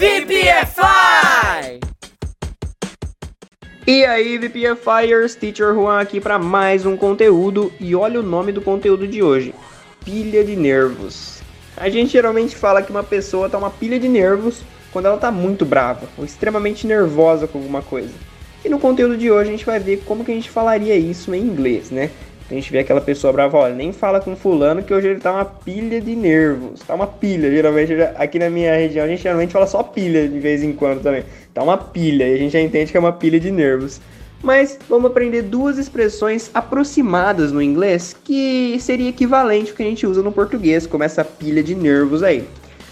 VPFI! E aí, VPFires, Teacher Juan aqui para mais um conteúdo e olha o nome do conteúdo de hoje: pilha de nervos. A gente geralmente fala que uma pessoa tá uma pilha de nervos quando ela tá muito brava ou extremamente nervosa com alguma coisa. E no conteúdo de hoje a gente vai ver como que a gente falaria isso em inglês, né? A gente vê aquela pessoa brava, olha, nem fala com fulano que hoje ele tá uma pilha de nervos. Tá uma pilha, geralmente aqui na minha região a gente geralmente fala só pilha de vez em quando também. Tá uma pilha e a gente já entende que é uma pilha de nervos. Mas vamos aprender duas expressões aproximadas no inglês que seria equivalente ao que a gente usa no português, como essa pilha de nervos aí.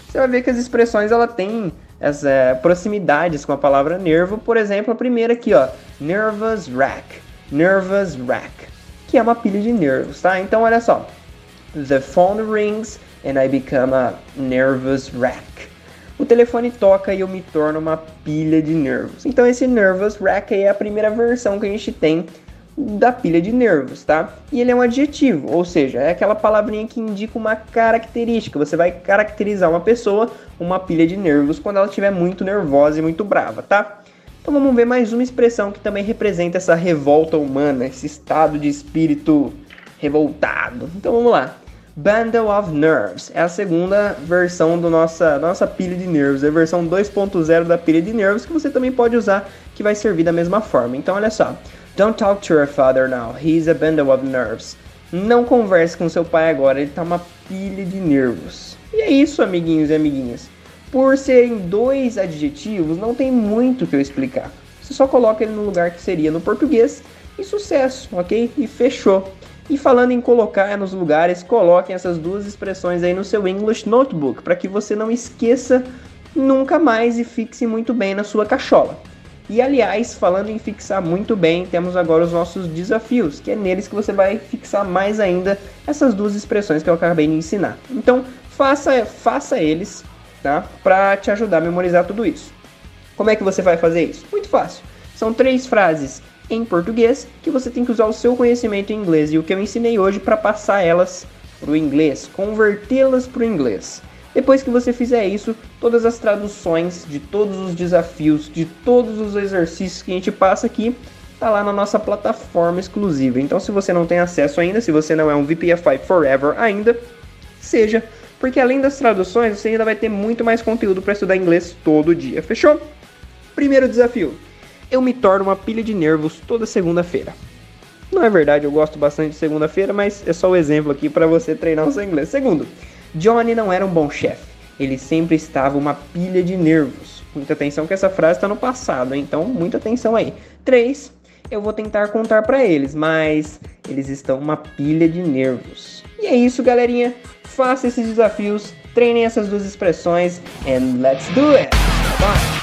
Você vai ver que as expressões ela tem as é, proximidades com a palavra nervo. Por exemplo, a primeira aqui, ó, nervous wreck, nervous wreck que é uma pilha de nervos, tá? Então olha só. The phone rings and I become a nervous wreck. O telefone toca e eu me torno uma pilha de nervos. Então esse nervous wreck é a primeira versão que a gente tem da pilha de nervos, tá? E ele é um adjetivo, ou seja, é aquela palavrinha que indica uma característica. Você vai caracterizar uma pessoa, uma pilha de nervos, quando ela estiver muito nervosa e muito brava, tá? Então vamos ver mais uma expressão que também representa essa revolta humana, esse estado de espírito revoltado. Então vamos lá. Bundle of Nerves é a segunda versão do nossa, nossa pilha de nervos, é a versão 2.0 da pilha de nervos que você também pode usar, que vai servir da mesma forma. Então olha só. Don't talk to your father now, he's a bundle of nerves. Não converse com seu pai agora, ele tá uma pilha de nervos. E é isso, amiguinhos e amiguinhas. Por serem dois adjetivos, não tem muito que eu explicar. Você só coloca ele no lugar que seria no português e sucesso, ok? E fechou. E falando em colocar nos lugares, coloquem essas duas expressões aí no seu English Notebook para que você não esqueça nunca mais e fixe muito bem na sua cachola. E aliás, falando em fixar muito bem, temos agora os nossos desafios, que é neles que você vai fixar mais ainda essas duas expressões que eu acabei de ensinar. Então, faça, faça eles tá? Para te ajudar a memorizar tudo isso. Como é que você vai fazer isso? Muito fácil. São três frases em português que você tem que usar o seu conhecimento em inglês e o que eu ensinei hoje para passar elas para o inglês, convertê-las para o inglês. Depois que você fizer isso, todas as traduções de todos os desafios, de todos os exercícios que a gente passa aqui, tá lá na nossa plataforma exclusiva. Então, se você não tem acesso ainda, se você não é um VPFI Forever ainda, seja porque além das traduções, você ainda vai ter muito mais conteúdo para estudar inglês todo dia. Fechou? Primeiro desafio. Eu me torno uma pilha de nervos toda segunda-feira. Não é verdade, eu gosto bastante de segunda-feira, mas é só o um exemplo aqui para você treinar o seu inglês. Segundo, Johnny não era um bom chefe. Ele sempre estava uma pilha de nervos. Muita atenção que essa frase está no passado, então muita atenção aí. 3. Eu vou tentar contar para eles, mas eles estão uma pilha de nervos. E é isso, galerinha faça esses desafios, treinem essas duas expressões and let's do it! Bye.